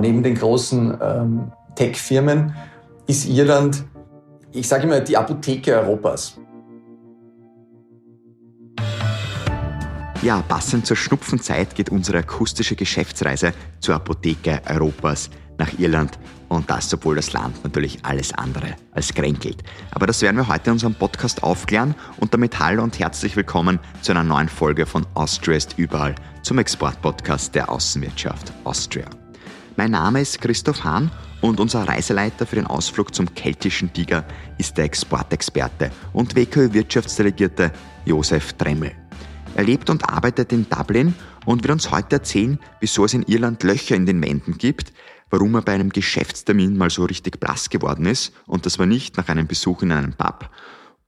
Neben den großen ähm, Tech-Firmen ist Irland, ich sage immer, die Apotheke Europas. Ja, passend zur Schnupfenzeit geht unsere akustische Geschäftsreise zur Apotheke Europas nach Irland und das, obwohl das Land natürlich alles andere als kränkelt. Aber das werden wir heute in unserem Podcast aufklären und damit hallo und herzlich willkommen zu einer neuen Folge von Austria ist überall zum Exportpodcast der Außenwirtschaft Austria. Mein Name ist Christoph Hahn und unser Reiseleiter für den Ausflug zum keltischen Tiger ist der Exportexperte und WKÖ-Wirtschaftsdelegierte Josef Dremmel. Er lebt und arbeitet in Dublin und wird uns heute erzählen, wieso es in Irland Löcher in den Wänden gibt, warum er bei einem Geschäftstermin mal so richtig blass geworden ist und das war nicht nach einem Besuch in einem Pub.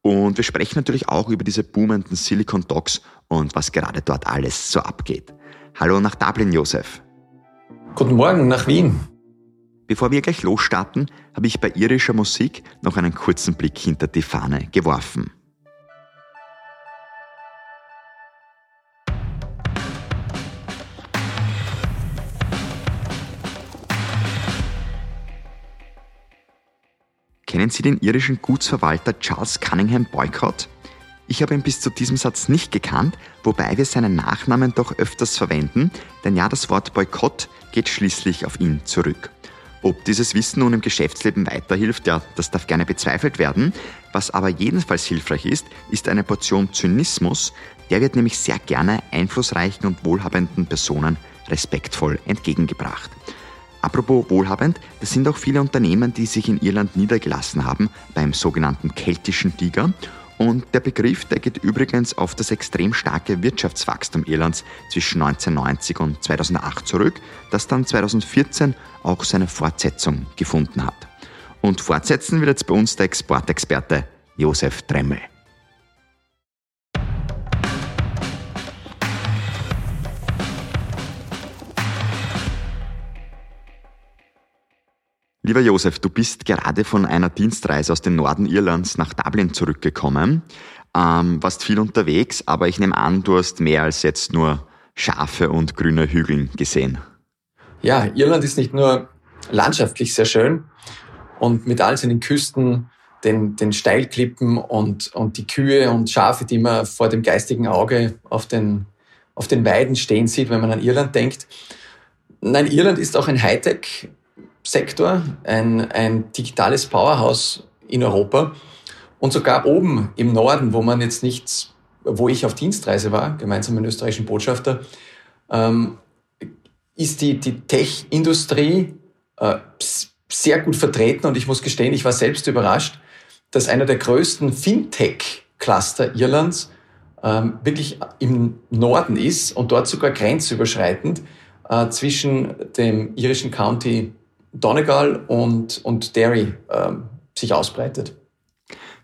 Und wir sprechen natürlich auch über diese boomenden Silicon Dogs und was gerade dort alles so abgeht. Hallo nach Dublin, Josef. Guten Morgen nach Wien. Bevor wir gleich losstarten, habe ich bei irischer Musik noch einen kurzen Blick hinter die Fahne geworfen. Kennen Sie den irischen Gutsverwalter Charles Cunningham Boycott? Ich habe ihn bis zu diesem Satz nicht gekannt, wobei wir seinen Nachnamen doch öfters verwenden, denn ja, das Wort Boykott geht schließlich auf ihn zurück. Ob dieses Wissen nun im Geschäftsleben weiterhilft, ja, das darf gerne bezweifelt werden. Was aber jedenfalls hilfreich ist, ist eine Portion Zynismus. Der wird nämlich sehr gerne einflussreichen und wohlhabenden Personen respektvoll entgegengebracht. Apropos wohlhabend, das sind auch viele Unternehmen, die sich in Irland niedergelassen haben beim sogenannten keltischen Tiger und der Begriff, der geht übrigens auf das extrem starke Wirtschaftswachstum Irlands zwischen 1990 und 2008 zurück, das dann 2014 auch seine Fortsetzung gefunden hat. Und fortsetzen wird jetzt bei uns der Exportexperte Josef Dremmel. Lieber Josef, du bist gerade von einer Dienstreise aus dem Norden Irlands nach Dublin zurückgekommen. Ähm, warst viel unterwegs, aber ich nehme an, du hast mehr als jetzt nur Schafe und grüne Hügeln gesehen. Ja, Irland ist nicht nur landschaftlich sehr schön und mit all seinen Küsten, den, den Steilklippen und, und die Kühe und Schafe, die man vor dem geistigen Auge auf den, auf den Weiden stehen sieht, wenn man an Irland denkt. Nein, Irland ist auch ein Hightech Sektor, ein, ein digitales Powerhouse in Europa. Und sogar oben im Norden, wo man jetzt nicht, wo ich auf Dienstreise war, gemeinsam mit dem österreichischen Botschafter, ähm, ist die, die Tech-Industrie äh, sehr gut vertreten. Und ich muss gestehen, ich war selbst überrascht, dass einer der größten Fintech-Cluster Irlands ähm, wirklich im Norden ist und dort sogar grenzüberschreitend äh, zwischen dem irischen County Donegal und, und Derry ähm, sich ausbreitet.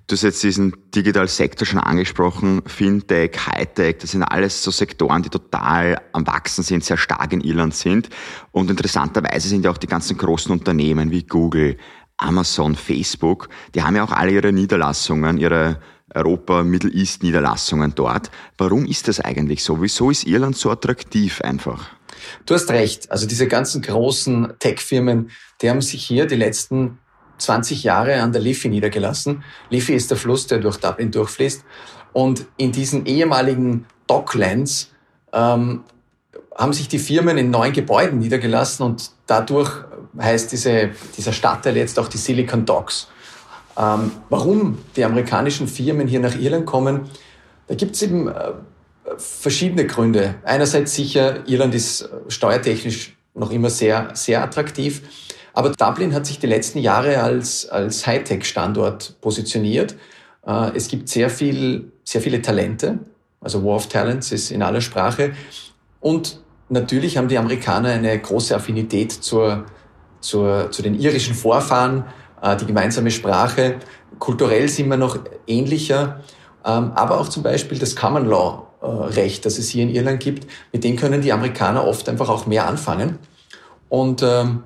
Du hast jetzt diesen Digital-Sektor schon angesprochen, Fintech, Hightech, das sind alles so Sektoren, die total am Wachsen sind, sehr stark in Irland sind. Und interessanterweise sind ja auch die ganzen großen Unternehmen wie Google, Amazon, Facebook, die haben ja auch alle ihre Niederlassungen, ihre Europa, Middle East Niederlassungen dort. Warum ist das eigentlich so? Wieso ist Irland so attraktiv einfach? Du hast recht. Also diese ganzen großen Tech-Firmen, die haben sich hier die letzten 20 Jahre an der Liffey niedergelassen. Liffey ist der Fluss, der durch Dublin durchfließt. Und in diesen ehemaligen Docklands ähm, haben sich die Firmen in neuen Gebäuden niedergelassen und dadurch heißt diese, dieser Stadtteil jetzt auch die Silicon Docks. Ähm, warum die amerikanischen Firmen hier nach Irland kommen, da gibt es eben äh, verschiedene Gründe. Einerseits sicher, Irland ist steuertechnisch noch immer sehr, sehr attraktiv. Aber Dublin hat sich die letzten Jahre als, als Hightech-Standort positioniert. Äh, es gibt sehr viel, sehr viele Talente. Also War of Talents ist in aller Sprache. Und natürlich haben die Amerikaner eine große Affinität zur, zur, zu den irischen Vorfahren, äh, die gemeinsame Sprache. Kulturell sind wir noch ähnlicher. Ähm, aber auch zum Beispiel das Common Law äh, Recht, das es hier in Irland gibt, mit dem können die Amerikaner oft einfach auch mehr anfangen. Und ähm,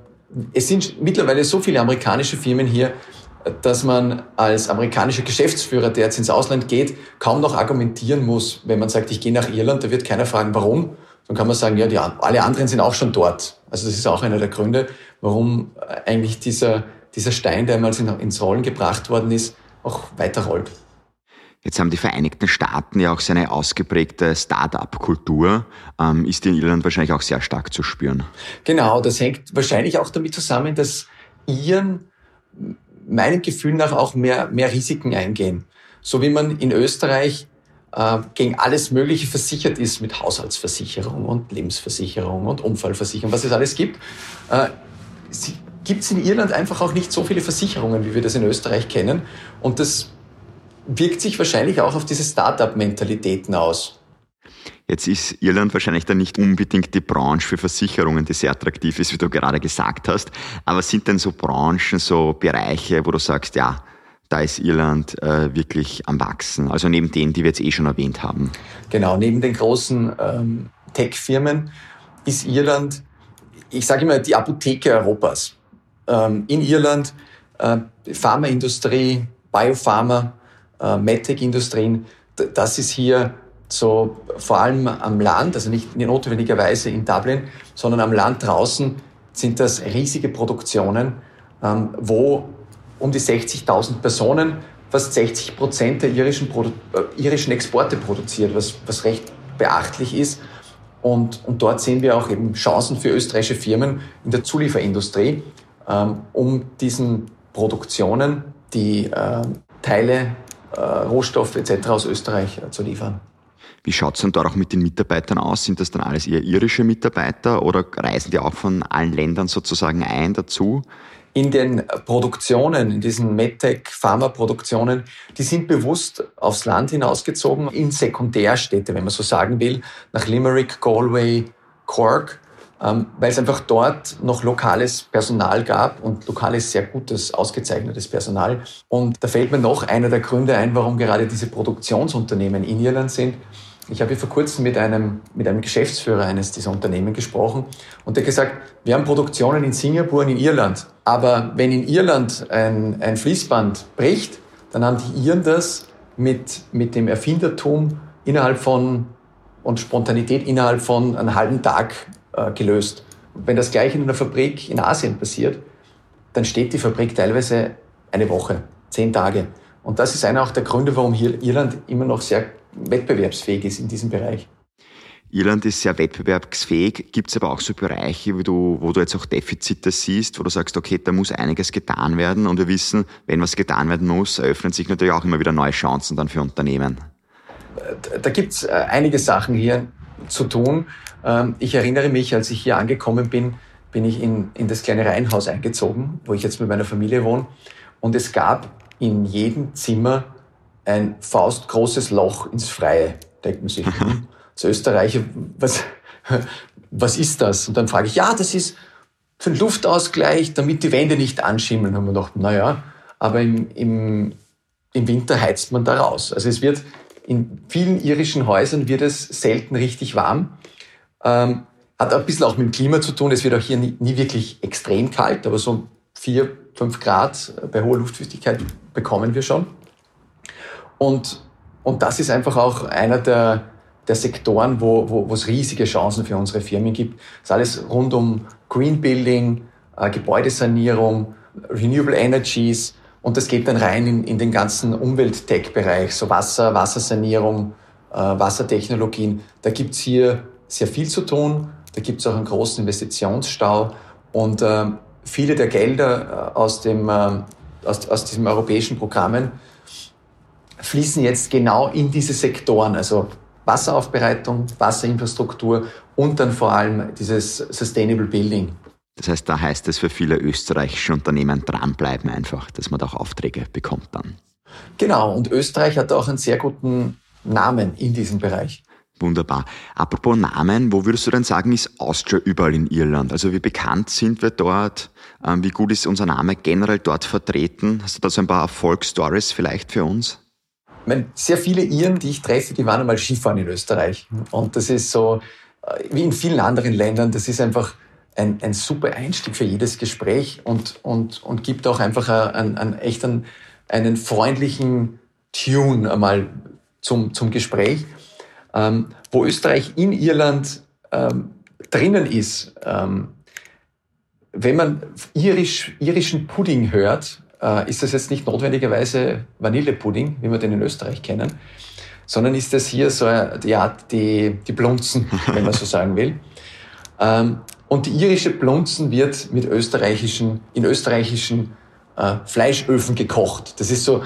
es sind mittlerweile so viele amerikanische Firmen hier, dass man als amerikanischer Geschäftsführer, der jetzt ins Ausland geht, kaum noch argumentieren muss, wenn man sagt, ich gehe nach Irland, da wird keiner fragen, warum, dann kann man sagen, ja, die, alle anderen sind auch schon dort. Also das ist auch einer der Gründe, warum eigentlich dieser, dieser Stein, der einmal ins Rollen gebracht worden ist, auch weiterrollt. Jetzt haben die Vereinigten Staaten ja auch seine ausgeprägte Start-up-Kultur. Ähm, ist in Irland wahrscheinlich auch sehr stark zu spüren. Genau, das hängt wahrscheinlich auch damit zusammen, dass Iren meinem Gefühl nach auch mehr, mehr Risiken eingehen. So wie man in Österreich äh, gegen alles Mögliche versichert ist mit Haushaltsversicherung und Lebensversicherung und Unfallversicherung, was es alles gibt, äh, gibt es in Irland einfach auch nicht so viele Versicherungen, wie wir das in Österreich kennen. Und das wirkt sich wahrscheinlich auch auf diese Start-up-Mentalitäten aus. Jetzt ist Irland wahrscheinlich dann nicht unbedingt die Branche für Versicherungen, die sehr attraktiv ist, wie du gerade gesagt hast. Aber sind denn so Branchen, so Bereiche, wo du sagst, ja, da ist Irland äh, wirklich am Wachsen? Also neben denen, die wir jetzt eh schon erwähnt haben. Genau, neben den großen ähm, Tech-Firmen ist Irland, ich sage immer, die Apotheke Europas. Ähm, in Irland äh, Pharmaindustrie, Biopharma, äh, MedTech-Industrien, das ist hier so vor allem am Land, also nicht notwendigerweise in Dublin, sondern am Land draußen sind das riesige Produktionen, ähm, wo um die 60.000 Personen fast 60 Prozent der irischen, Produ äh, irischen Exporte produziert, was, was recht beachtlich ist. Und, und dort sehen wir auch eben Chancen für österreichische Firmen in der Zulieferindustrie, ähm, um diesen Produktionen die äh, Teile äh, Rohstoffe etc. aus Österreich äh, zu liefern. Wie schaut es denn da auch mit den Mitarbeitern aus? Sind das dann alles eher irische Mitarbeiter oder reisen die auch von allen Ländern sozusagen ein dazu? In den Produktionen, in diesen MedTech-Pharma-Produktionen, die sind bewusst aufs Land hinausgezogen, in Sekundärstädte, wenn man so sagen will, nach Limerick, Galway, Cork weil es einfach dort noch lokales Personal gab und lokales, sehr gutes, ausgezeichnetes Personal. Und da fällt mir noch einer der Gründe ein, warum gerade diese Produktionsunternehmen in Irland sind. Ich habe vor kurzem mit einem, mit einem Geschäftsführer eines dieser Unternehmen gesprochen und der gesagt, wir haben Produktionen in Singapur und in Irland. Aber wenn in Irland ein, ein Fließband bricht, dann haben die Iren das mit, mit dem Erfindertum innerhalb von und Spontanität innerhalb von einem halben Tag äh, gelöst. wenn das gleiche in einer Fabrik in Asien passiert, dann steht die Fabrik teilweise eine Woche, zehn Tage. Und das ist einer auch der Gründe, warum hier Irland immer noch sehr wettbewerbsfähig ist in diesem Bereich. Irland ist sehr wettbewerbsfähig. Gibt es aber auch so Bereiche, wo du, wo du jetzt auch Defizite siehst, wo du sagst, okay, da muss einiges getan werden. Und wir wissen, wenn was getan werden muss, eröffnen sich natürlich auch immer wieder neue Chancen dann für Unternehmen. Da gibt es äh, einige Sachen hier zu tun. Ähm, ich erinnere mich, als ich hier angekommen bin, bin ich in, in das kleine Reihenhaus eingezogen, wo ich jetzt mit meiner Familie wohne. Und es gab in jedem Zimmer ein faustgroßes Loch ins Freie. Denkt man sich, hm, als Österreicher, was, was ist das? Und dann frage ich, ja, das ist für den Luftausgleich, damit die Wände nicht anschimmeln. Haben wir gedacht, naja, aber im, im, im Winter heizt man da raus. Also es wird in vielen irischen Häusern wird es selten richtig warm. Ähm, hat ein bisschen auch mit dem Klima zu tun. Es wird auch hier nie, nie wirklich extrem kalt, aber so vier, fünf Grad bei hoher Luftfeuchtigkeit bekommen wir schon. Und, und das ist einfach auch einer der, der Sektoren, wo, wo, es riesige Chancen für unsere Firmen gibt. Das ist alles rund um Green Building, äh, Gebäudesanierung, Renewable Energies und das geht dann rein in, in den ganzen Umwelt-Tech-Bereich, so Wasser, Wassersanierung, äh, Wassertechnologien. Da gibt's hier sehr viel zu tun. Da gibt es auch einen großen Investitionsstau und äh, viele der Gelder äh, aus, dem, äh, aus, aus diesen europäischen Programmen fließen jetzt genau in diese Sektoren, also Wasseraufbereitung, Wasserinfrastruktur und dann vor allem dieses Sustainable Building. Das heißt, da heißt es für viele österreichische Unternehmen dranbleiben einfach, dass man da auch Aufträge bekommt dann. Genau, und Österreich hat auch einen sehr guten Namen in diesem Bereich. Wunderbar. Apropos Namen, wo würdest du denn sagen, ist Austria überall in Irland? Also wie bekannt sind wir dort? Ähm, wie gut ist unser Name generell dort vertreten? Hast du da so ein paar Erfolgsstories vielleicht für uns? Ich meine, sehr viele Iren, die ich treffe, die waren einmal Skifahren in Österreich. Und das ist so, äh, wie in vielen anderen Ländern, das ist einfach ein, ein super Einstieg für jedes Gespräch und, und, und gibt auch einfach einen, einen echt einen, einen freundlichen Tune einmal zum, zum Gespräch. Ähm, wo Österreich in Irland ähm, drinnen ist. Ähm, wenn man irisch, irischen Pudding hört, äh, ist das jetzt nicht notwendigerweise Vanillepudding, wie wir den in Österreich kennen, sondern ist das hier so ja, die, die Blunzen, wenn man so sagen will. Ähm, und die irische Blunzen wird mit österreichischen, in österreichischen äh, Fleischöfen gekocht. Das ist so,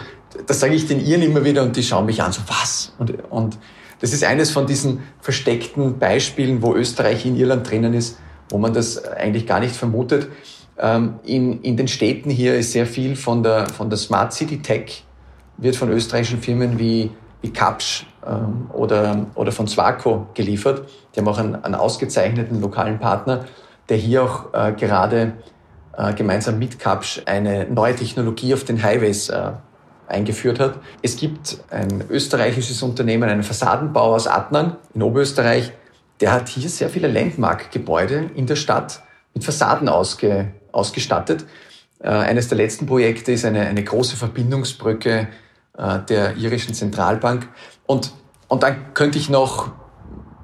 das sage ich den Iren immer wieder und die schauen mich an, so was? Und, und das ist eines von diesen versteckten Beispielen, wo Österreich in Irland drinnen ist, wo man das eigentlich gar nicht vermutet. Ähm, in, in den Städten hier ist sehr viel von der, von der Smart City Tech wird von österreichischen Firmen wie, wie Kapsch ähm, oder, oder von Swaco geliefert. Die haben auch einen, einen ausgezeichneten lokalen Partner, der hier auch äh, gerade äh, gemeinsam mit Kapsch eine neue Technologie auf den Highways äh, eingeführt hat. Es gibt ein österreichisches Unternehmen, einen Fassadenbau aus Adnang in Oberösterreich, der hat hier sehr viele Landmark-Gebäude in der Stadt mit Fassaden ausge, ausgestattet. Äh, eines der letzten Projekte ist eine, eine große Verbindungsbrücke äh, der irischen Zentralbank. Und, und dann könnte ich noch,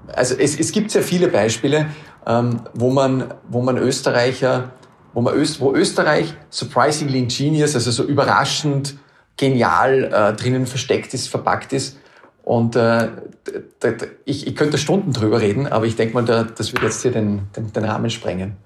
also es, es gibt sehr viele Beispiele, ähm, wo, man, wo man Österreicher, wo, man Öst, wo Österreich surprisingly ingenious, also so überraschend genial äh, drinnen versteckt ist, verpackt ist. Und äh, ich, ich könnte Stunden drüber reden, aber ich denke mal, da, das wird jetzt hier den, den, den Rahmen sprengen.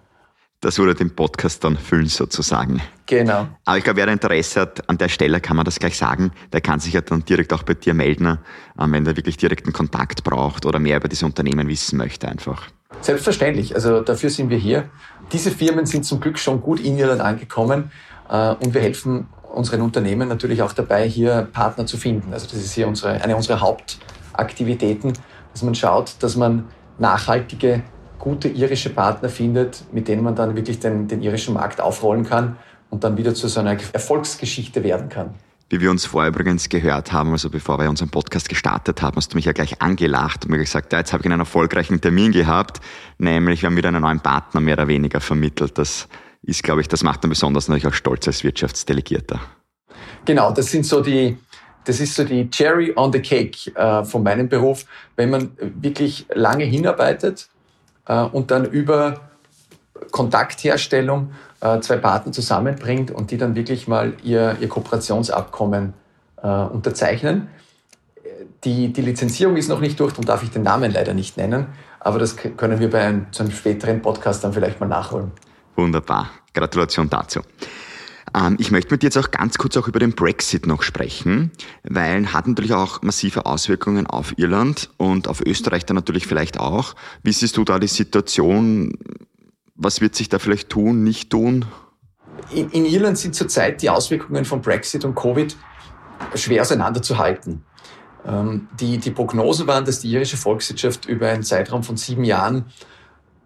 Das würde den Podcast dann füllen sozusagen. Genau. Aber ich glaube, wer Interesse hat, an der Stelle kann man das gleich sagen, der kann sich ja dann direkt auch bei dir melden, ähm, wenn er wirklich direkten Kontakt braucht oder mehr über diese Unternehmen wissen möchte einfach. Selbstverständlich, also dafür sind wir hier. Diese Firmen sind zum Glück schon gut in Irland angekommen äh, und wir helfen unseren Unternehmen natürlich auch dabei, hier Partner zu finden. Also das ist hier unsere, eine unserer Hauptaktivitäten, dass man schaut, dass man nachhaltige gute irische Partner findet, mit denen man dann wirklich den, den irischen Markt aufrollen kann und dann wieder zu so einer Erfolgsgeschichte werden kann. Wie wir uns vorher übrigens gehört haben, also bevor wir unseren Podcast gestartet haben, hast du mich ja gleich angelacht und mir gesagt, ja, jetzt habe ich einen erfolgreichen Termin gehabt, nämlich wir haben wieder einen neuen Partner mehr oder weniger vermittelt. Das ist, glaube ich, das macht dann besonders natürlich auch stolz als Wirtschaftsdelegierter. Genau, das sind so die, das ist so die Cherry on the Cake äh, von meinem Beruf, wenn man wirklich lange hinarbeitet und dann über Kontaktherstellung äh, zwei Partner zusammenbringt und die dann wirklich mal ihr, ihr Kooperationsabkommen äh, unterzeichnen. Die, die Lizenzierung ist noch nicht durch, darum darf ich den Namen leider nicht nennen, aber das können wir bei einem, zu einem späteren Podcast dann vielleicht mal nachholen. Wunderbar. Gratulation dazu. Ähm, ich möchte mit dir jetzt auch ganz kurz auch über den Brexit noch sprechen, weil hat natürlich auch massive Auswirkungen auf Irland und auf Österreich dann natürlich vielleicht auch. Wie siehst du da die Situation? Was wird sich da vielleicht tun, nicht tun? In, in Irland sind zurzeit die Auswirkungen von Brexit und Covid schwer auseinanderzuhalten. Ähm, die, die Prognosen waren, dass die irische Volkswirtschaft über einen Zeitraum von sieben Jahren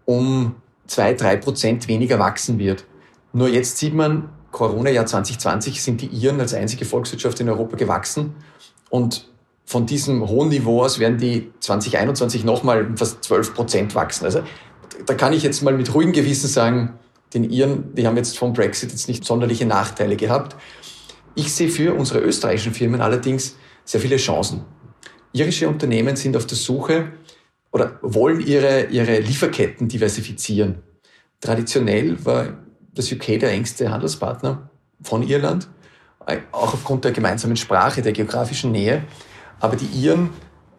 um zwei, drei Prozent weniger wachsen wird. Nur jetzt sieht man, Corona-Jahr 2020 sind die Iren als einzige Volkswirtschaft in Europa gewachsen. Und von diesem hohen Niveau aus werden die 2021 nochmal fast 12 Prozent wachsen. Also da kann ich jetzt mal mit ruhigem Gewissen sagen, den Iren, die haben jetzt vom Brexit jetzt nicht sonderliche Nachteile gehabt. Ich sehe für unsere österreichischen Firmen allerdings sehr viele Chancen. Irische Unternehmen sind auf der Suche oder wollen ihre, ihre Lieferketten diversifizieren. Traditionell war das UK der engste Handelspartner von Irland, auch aufgrund der gemeinsamen Sprache, der geografischen Nähe. Aber die Iren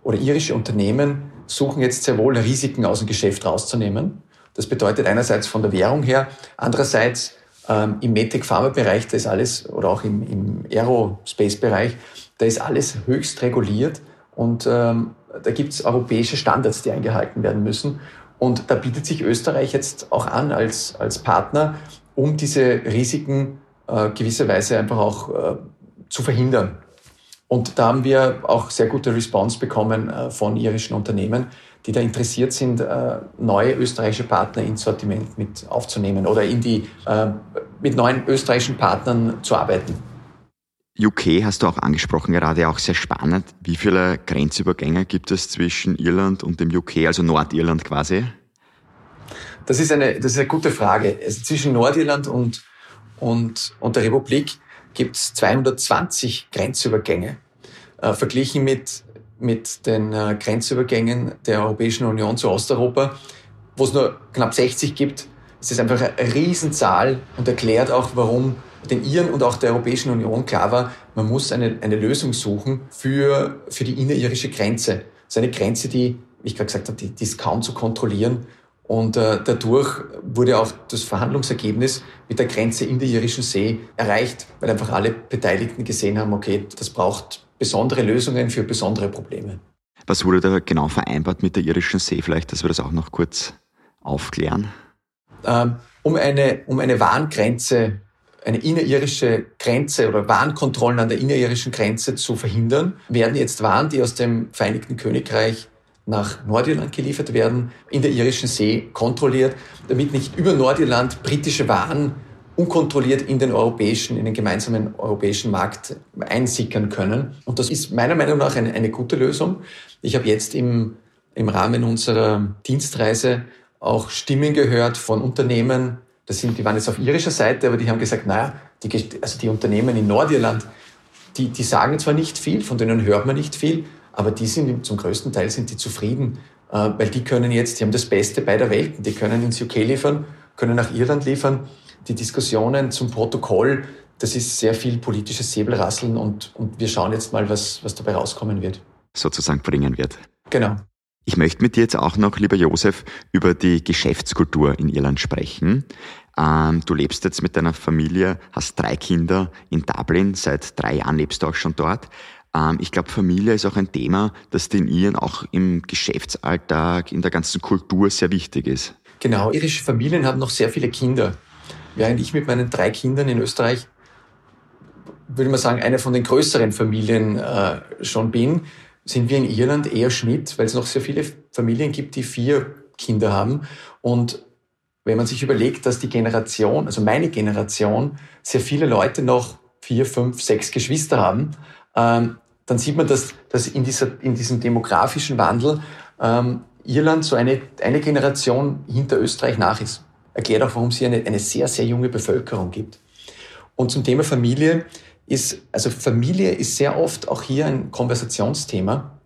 oder irische Unternehmen suchen jetzt sehr wohl Risiken aus dem Geschäft rauszunehmen. Das bedeutet einerseits von der Währung her, andererseits ähm, im Medtech-Pharma-Bereich, da ist alles, oder auch im, im Aerospace-Bereich, da ist alles höchst reguliert und ähm, da gibt es europäische Standards, die eingehalten werden müssen. Und da bietet sich Österreich jetzt auch an als, als Partner, um diese Risiken äh, gewisserweise einfach auch äh, zu verhindern. Und da haben wir auch sehr gute Response bekommen äh, von irischen Unternehmen, die da interessiert sind, äh, neue österreichische Partner ins Sortiment mit aufzunehmen oder in die, äh, mit neuen österreichischen Partnern zu arbeiten. UK hast du auch angesprochen, gerade auch sehr spannend. Wie viele Grenzübergänge gibt es zwischen Irland und dem UK, also Nordirland quasi? Das ist eine, das ist eine gute Frage. Also zwischen Nordirland und, und, und der Republik gibt es 220 Grenzübergänge. Äh, verglichen mit, mit den äh, Grenzübergängen der Europäischen Union zu Osteuropa wo es nur knapp 60 gibt, ist es einfach eine Riesenzahl und erklärt auch, warum den Iren und auch der Europäischen Union klar war, man muss eine, eine Lösung suchen für, für die innerirische Grenze. Das ist eine Grenze, die, wie ich gerade gesagt habe, die, die ist kaum zu kontrollieren. Und äh, dadurch wurde auch das Verhandlungsergebnis mit der Grenze in der Irischen See erreicht, weil einfach alle Beteiligten gesehen haben, okay, das braucht besondere Lösungen für besondere Probleme. Was wurde da genau vereinbart mit der Irischen See? Vielleicht, dass wir das auch noch kurz aufklären. Ähm, um eine, um eine Warngrenze eine innerirische Grenze oder Warenkontrollen an der inneririschen Grenze zu verhindern, werden jetzt Waren, die aus dem Vereinigten Königreich nach Nordirland geliefert werden, in der irischen See kontrolliert, damit nicht über Nordirland britische Waren unkontrolliert in den europäischen, in den gemeinsamen europäischen Markt einsickern können. Und das ist meiner Meinung nach eine, eine gute Lösung. Ich habe jetzt im, im Rahmen unserer Dienstreise auch Stimmen gehört von Unternehmen, das sind, die waren jetzt auf irischer Seite, aber die haben gesagt, naja, die, also die Unternehmen in Nordirland, die, die sagen zwar nicht viel, von denen hört man nicht viel, aber die sind zum größten Teil sind die zufrieden, äh, weil die können jetzt, die haben das Beste beider Welten. Die können ins UK liefern, können nach Irland liefern. Die Diskussionen zum Protokoll, das ist sehr viel politisches Säbelrasseln und, und wir schauen jetzt mal, was, was dabei rauskommen wird. Sozusagen bringen wird. Genau. Ich möchte mit dir jetzt auch noch, lieber Josef, über die Geschäftskultur in Irland sprechen. Ähm, du lebst jetzt mit deiner Familie, hast drei Kinder in Dublin, seit drei Jahren lebst du auch schon dort. Ähm, ich glaube, Familie ist auch ein Thema, das den Iren auch im Geschäftsalltag, in der ganzen Kultur sehr wichtig ist. Genau, irische Familien haben noch sehr viele Kinder. Während ich mit meinen drei Kindern in Österreich, würde man sagen, eine von den größeren Familien äh, schon bin, sind wir in Irland eher Schnitt, weil es noch sehr viele Familien gibt, die vier Kinder haben. Und wenn man sich überlegt, dass die Generation, also meine Generation, sehr viele Leute noch vier, fünf, sechs Geschwister haben, ähm, dann sieht man, dass, dass in, dieser, in diesem demografischen Wandel ähm, Irland so eine, eine Generation hinter Österreich nach ist. Erklärt auch, warum es hier eine, eine sehr, sehr junge Bevölkerung gibt. Und zum Thema Familie ist, also Familie ist sehr oft auch hier ein Konversationsthema.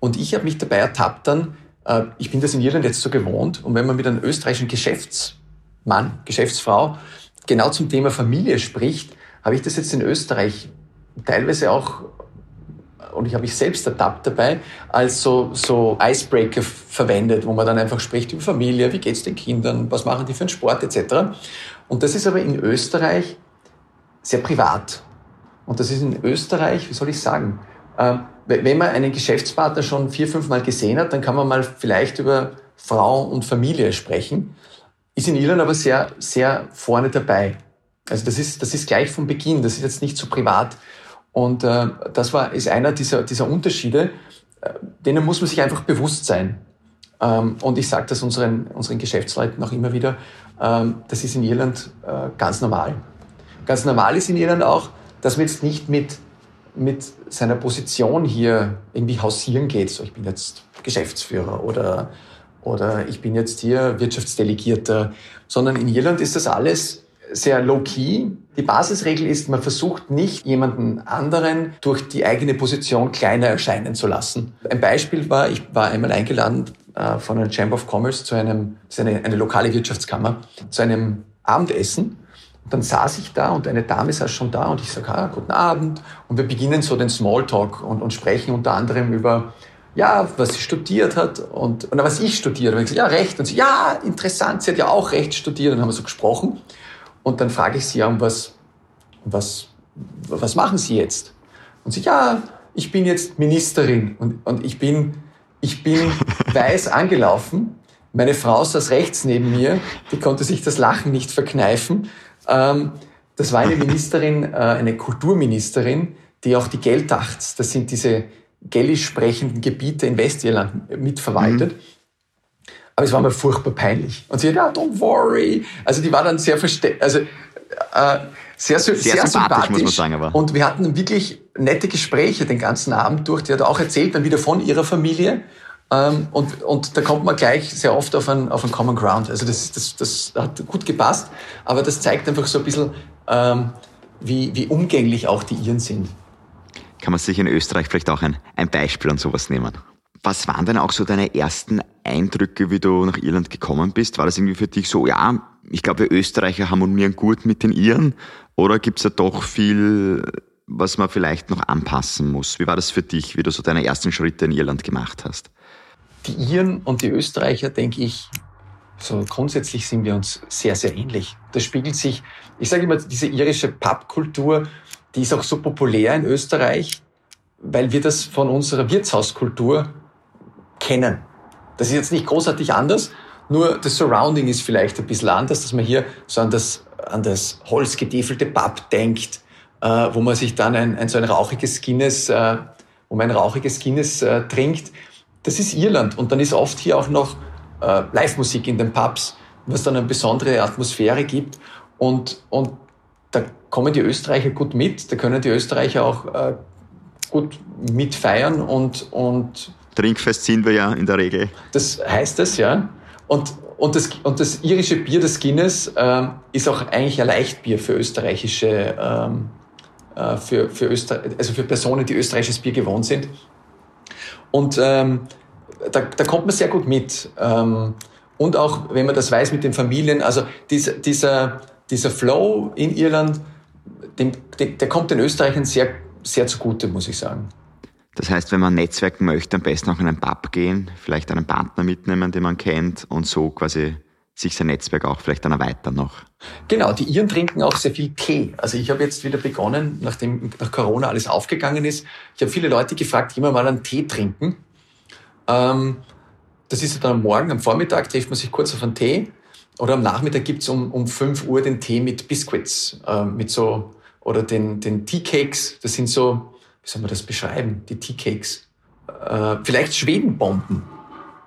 Und ich habe mich dabei ertappt dann, äh, ich bin das in Irland jetzt so gewohnt, und wenn man mit einem österreichischen Geschäftsmann, Geschäftsfrau genau zum Thema Familie spricht, habe ich das jetzt in Österreich teilweise auch, und ich habe mich selbst ertappt dabei, als so, so Icebreaker verwendet, wo man dann einfach spricht über Familie, wie geht's den Kindern, was machen die für einen Sport etc. Und das ist aber in Österreich sehr privat. Und das ist in Österreich, wie soll ich sagen, äh, wenn man einen Geschäftspartner schon vier, fünf Mal gesehen hat, dann kann man mal vielleicht über Frau und Familie sprechen. Ist in Irland aber sehr, sehr vorne dabei. Also das ist, das ist gleich von Beginn, das ist jetzt nicht so privat. Und äh, das war, ist einer dieser, dieser Unterschiede, äh, denen muss man sich einfach bewusst sein. Ähm, und ich sage das unseren, unseren Geschäftsleuten auch immer wieder, ähm, das ist in Irland äh, ganz normal. Ganz normal ist in Irland auch, dass man jetzt nicht mit, mit seiner Position hier irgendwie hausieren geht. So, ich bin jetzt Geschäftsführer oder, oder ich bin jetzt hier Wirtschaftsdelegierter, sondern in Irland ist das alles sehr low-key. Die Basisregel ist, man versucht nicht jemanden anderen durch die eigene Position kleiner erscheinen zu lassen. Ein Beispiel war, ich war einmal eingeladen äh, von einer Chamber of Commerce zu einem, das ist eine, eine lokale Wirtschaftskammer, zu einem Abendessen. Und dann saß ich da und eine Dame saß schon da und ich sage, ah, guten Abend. Und wir beginnen so den Smalltalk und, und sprechen unter anderem über, ja, was sie studiert hat und, und was ich studiert habe. Ich gesagt, ja, Recht. Und sie, ja, interessant, sie hat ja auch Recht studiert. Und haben wir so gesprochen. Und dann frage ich sie, ja, um was, was, was machen Sie jetzt? Und sie, ja, ich bin jetzt Ministerin und, und ich bin, ich bin weiß angelaufen. Meine Frau saß rechts neben mir, die konnte sich das Lachen nicht verkneifen. Ähm, das war eine Ministerin, äh, eine Kulturministerin, die auch die Geltachts, das sind diese gälisch sprechenden Gebiete in Westirland mitverwaltet. Mhm. Aber es war mir furchtbar peinlich. Und sie hat, ja, don't worry. Also die war dann sehr verste also äh, sehr, sehr, sehr sympathisch, sympathisch, muss man sagen. Aber. Und wir hatten wirklich nette Gespräche den ganzen Abend durch. Die hat auch erzählt dann wieder von ihrer Familie. Ähm, und, und da kommt man gleich sehr oft auf einen, auf einen Common Ground. Also das, das, das hat gut gepasst. Aber das zeigt einfach so ein bisschen, ähm, wie, wie umgänglich auch die Iren sind. Kann man sich in Österreich vielleicht auch ein, ein Beispiel an sowas nehmen? Was waren denn auch so deine ersten Eindrücke, wie du nach Irland gekommen bist? War das irgendwie für dich so, ja, ich glaube, wir Österreicher harmonieren gut mit den Iren? Oder gibt es da doch viel, was man vielleicht noch anpassen muss? Wie war das für dich, wie du so deine ersten Schritte in Irland gemacht hast? Die Iren und die Österreicher, denke ich, so grundsätzlich sind wir uns sehr, sehr ähnlich. Das spiegelt sich, ich sage immer, diese irische Pubkultur, die ist auch so populär in Österreich, weil wir das von unserer Wirtshauskultur kennen. Das ist jetzt nicht großartig anders, nur das Surrounding ist vielleicht ein bisschen anders, dass man hier so an das, an das holzgetäfelte Pub denkt, äh, wo man sich dann ein, ein so ein rauchiges Guinness, äh, wo man ein rauchiges Guinness äh, trinkt. Das ist Irland und dann ist oft hier auch noch äh, Live-Musik in den Pubs, was dann eine besondere Atmosphäre gibt und, und da kommen die Österreicher gut mit, da können die Österreicher auch äh, gut mitfeiern und, und Trinkfest sind wir ja in der Regel. Das heißt es, ja. Und, und, das, und das irische Bier, das Guinness, ähm, ist auch eigentlich ein Leichtbier für österreichische, ähm, äh, für, für, Öster also für Personen, die österreichisches Bier gewohnt sind. Und ähm, da, da kommt man sehr gut mit. Ähm, und auch, wenn man das weiß mit den Familien, also dieser, dieser, dieser Flow in Irland, dem, der, der kommt den Österreichern sehr, sehr zugute, muss ich sagen. Das heißt, wenn man netzwerken möchte, am besten auch in einen Pub gehen, vielleicht einen Partner mitnehmen, den man kennt und so quasi sich sein Netzwerk auch vielleicht dann erweitern noch. Genau, die Iren trinken auch sehr viel Tee. Also ich habe jetzt wieder begonnen, nachdem nach Corona alles aufgegangen ist. Ich habe viele Leute gefragt, immer mal einen Tee trinken. Ähm, das ist dann am Morgen, am Vormittag trifft man sich kurz auf einen Tee. Oder am Nachmittag gibt's um, um 5 Uhr den Tee mit Biscuits, äh, mit so, oder den, den Tea Cakes. Das sind so, wie soll man das beschreiben, die Tea Cakes. Äh, vielleicht Schwedenbomben.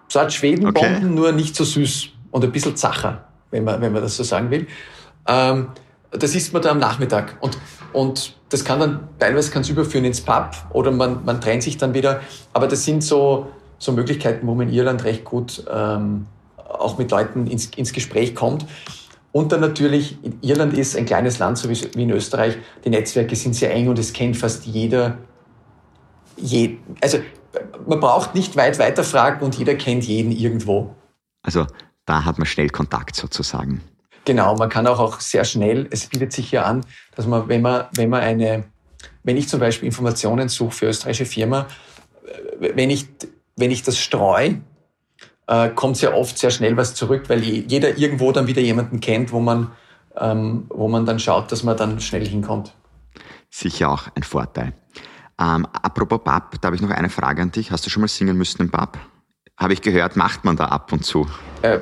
So hat Schwedenbomben, okay. nur nicht so süß und ein bisschen zacher, wenn man, wenn man das so sagen will. Ähm, das isst man da am Nachmittag. Und, und das kann dann, teilweise kann es überführen ins Pub oder man, man trennt sich dann wieder. Aber das sind so, so Möglichkeiten, wo man in Irland recht gut ähm, auch mit Leuten ins, ins Gespräch kommt. Und dann natürlich, Irland ist ein kleines Land, so wie in Österreich. Die Netzwerke sind sehr eng und es kennt fast jeder. Je, also man braucht nicht weit weiterfragen und jeder kennt jeden irgendwo. Also da hat man schnell Kontakt sozusagen. Genau, man kann auch, auch sehr schnell, es bietet sich ja an, dass man, wenn man, wenn man eine, wenn ich zum Beispiel Informationen suche für österreichische Firma, wenn ich, wenn ich das streue, äh, kommt sehr oft sehr schnell was zurück, weil jeder irgendwo dann wieder jemanden kennt, wo man, ähm, wo man dann schaut, dass man dann schnell hinkommt. Sicher auch ein Vorteil. Ähm, apropos Pub, da habe ich noch eine Frage an dich. Hast du schon mal singen müssen im Pub? Habe ich gehört, macht man da ab und zu? Äh,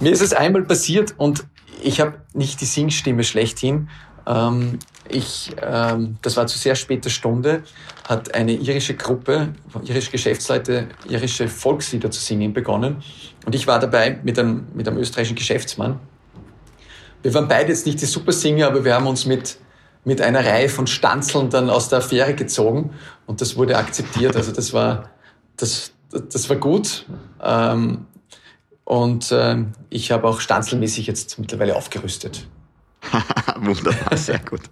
mir ist es einmal passiert und ich habe nicht die Singstimme schlechthin. Ähm, ich, ähm, das war zu sehr später Stunde, hat eine irische Gruppe, irische Geschäftsleute, irische Volkslieder zu singen begonnen. Und ich war dabei mit einem, mit einem österreichischen Geschäftsmann. Wir waren beide jetzt nicht die Supersinger, aber wir haben uns mit, mit einer Reihe von Stanzeln dann aus der Affäre gezogen und das wurde akzeptiert. Also das war, das, das war gut. Ähm, und äh, ich habe auch stanzelmäßig jetzt mittlerweile aufgerüstet. Wunderbar, sehr gut.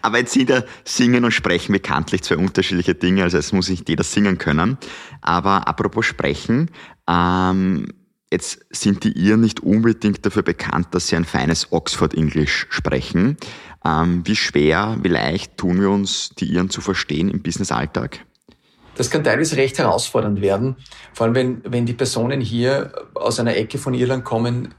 Aber jetzt sind ja Singen und Sprechen bekanntlich zwei unterschiedliche Dinge, also es muss nicht jeder singen können. Aber apropos Sprechen, ähm, jetzt sind die Iren nicht unbedingt dafür bekannt, dass sie ein feines Oxford-Englisch sprechen. Ähm, wie schwer, wie leicht tun wir uns, die Iren zu verstehen im Business-Alltag? Das kann teilweise recht herausfordernd werden, vor allem wenn, wenn die Personen hier aus einer Ecke von Irland kommen,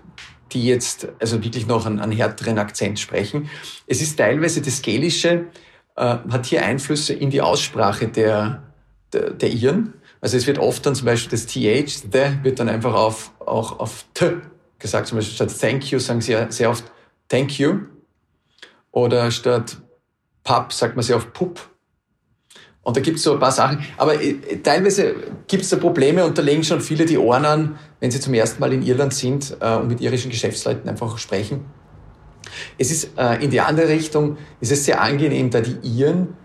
die jetzt also wirklich noch einen, einen härteren Akzent sprechen. Es ist teilweise das Gälische, äh, hat hier Einflüsse in die Aussprache der, der, der Iren. Also es wird oft dann zum Beispiel das TH, the, wird dann einfach auf, auch auf T gesagt. Zum Beispiel statt Thank you sagen sie sehr oft Thank you. Oder statt Pub sagt man sehr oft Pup. Und da gibt es so ein paar Sachen. Aber äh, teilweise gibt es da Probleme und da legen schon viele die Ohren an, wenn sie zum ersten Mal in Irland sind äh, und mit irischen Geschäftsleuten einfach sprechen. Es ist äh, in die andere Richtung, ist es sehr angenehm, da die Iren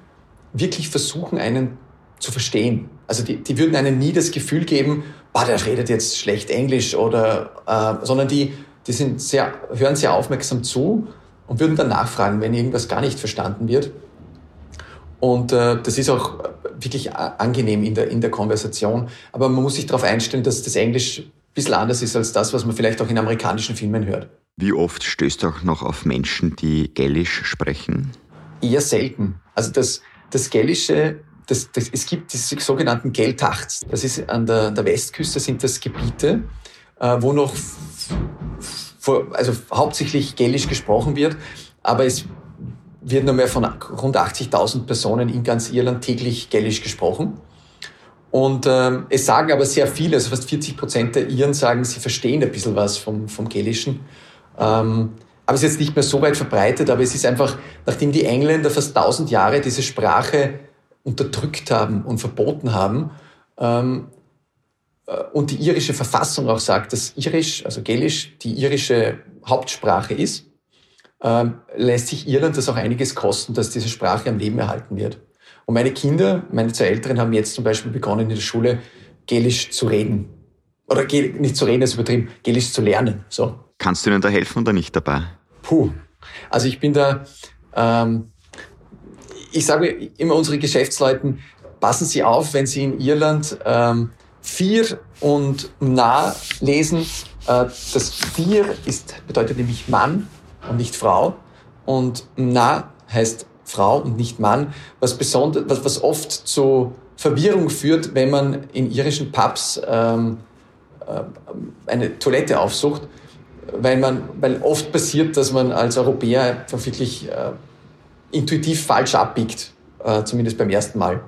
wirklich versuchen, einen zu verstehen. Also die, die würden einem nie das Gefühl geben, boah, der redet jetzt schlecht Englisch oder, äh, sondern die, die sind sehr, hören sehr aufmerksam zu und würden dann nachfragen, wenn irgendwas gar nicht verstanden wird. Und äh, das ist auch wirklich angenehm in der, in der Konversation. Aber man muss sich darauf einstellen, dass das Englisch ein bisschen anders ist als das, was man vielleicht auch in amerikanischen Filmen hört. Wie oft stößt du auch noch auf Menschen, die Gälisch sprechen? Eher selten. Also das, das Gälische, das, das, es gibt diese sogenannten Geltachts. Das ist an der, der Westküste sind das Gebiete, äh, wo noch vor, also hauptsächlich Gälisch gesprochen wird, aber es wird nur mehr von rund 80.000 Personen in ganz Irland täglich Gälisch gesprochen. Und ähm, es sagen aber sehr viele, also fast 40 Prozent der Iren sagen, sie verstehen ein bisschen was vom, vom Gälischen. Ähm, aber es ist jetzt nicht mehr so weit verbreitet, aber es ist einfach, nachdem die Engländer fast 1000 Jahre diese Sprache unterdrückt haben und verboten haben, ähm, äh, und die irische Verfassung auch sagt, dass Irisch, also Gälisch, die irische Hauptsprache ist, ähm, lässt sich Irland das auch einiges kosten, dass diese Sprache am Leben erhalten wird. Und meine Kinder, meine zwei Älteren, haben jetzt zum Beispiel begonnen in der Schule Gälisch zu reden. Oder nicht zu reden, ist übertrieben, Gälisch zu lernen. So. Kannst du ihnen da helfen oder nicht dabei? Puh. Also ich bin da, ähm, ich sage immer unseren Geschäftsleuten, passen Sie auf, wenn Sie in Irland ähm, vier und nah lesen. Äh, das vier ist, bedeutet nämlich Mann und nicht Frau. Und na heißt Frau und nicht Mann, was, besonders, was, was oft zu Verwirrung führt, wenn man in irischen Pubs ähm, äh, eine Toilette aufsucht, weil, man, weil oft passiert, dass man als Europäer wirklich äh, intuitiv falsch abbiegt, äh, zumindest beim ersten Mal.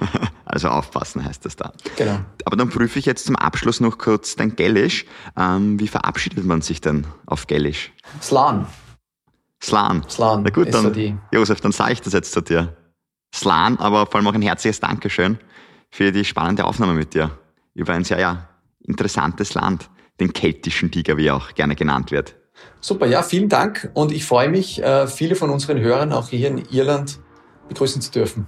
Also aufpassen heißt das da. Genau. Aber dann prüfe ich jetzt zum Abschluss noch kurz dein Gälisch. Ähm, wie verabschiedet man sich denn auf Gälisch? Slan. Slan. Slan. Na gut, dann, so Josef, dann sage ich das jetzt zu dir. Slan, aber vor allem auch ein herzliches Dankeschön für die spannende Aufnahme mit dir über ein sehr ja, interessantes Land, den keltischen Tiger, wie er auch gerne genannt wird. Super, ja, vielen Dank und ich freue mich, äh, viele von unseren Hörern auch hier in Irland begrüßen zu dürfen.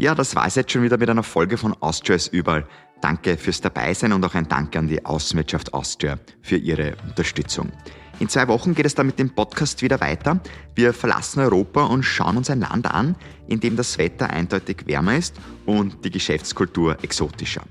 Ja, das war es jetzt schon wieder mit einer Folge von Austria ist überall. Danke fürs Dabeisein und auch ein Dank an die Außenwirtschaft Austria für ihre Unterstützung. In zwei Wochen geht es dann mit dem Podcast wieder weiter. Wir verlassen Europa und schauen uns ein Land an, in dem das Wetter eindeutig wärmer ist und die Geschäftskultur exotischer.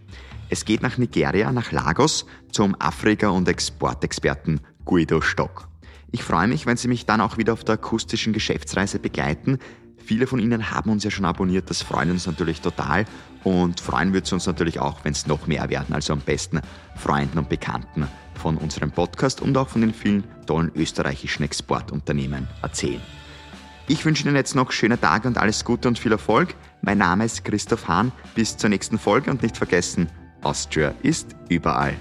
Es geht nach Nigeria, nach Lagos, zum Afrika- und Exportexperten Guido Stock. Ich freue mich, wenn Sie mich dann auch wieder auf der akustischen Geschäftsreise begleiten, Viele von Ihnen haben uns ja schon abonniert, das freut uns natürlich total und freuen es uns natürlich auch, wenn es noch mehr werden. Also am besten Freunden und Bekannten von unserem Podcast und auch von den vielen tollen österreichischen Exportunternehmen erzählen. Ich wünsche Ihnen jetzt noch schöne Tage und alles Gute und viel Erfolg. Mein Name ist Christoph Hahn. Bis zur nächsten Folge und nicht vergessen, Austria ist überall.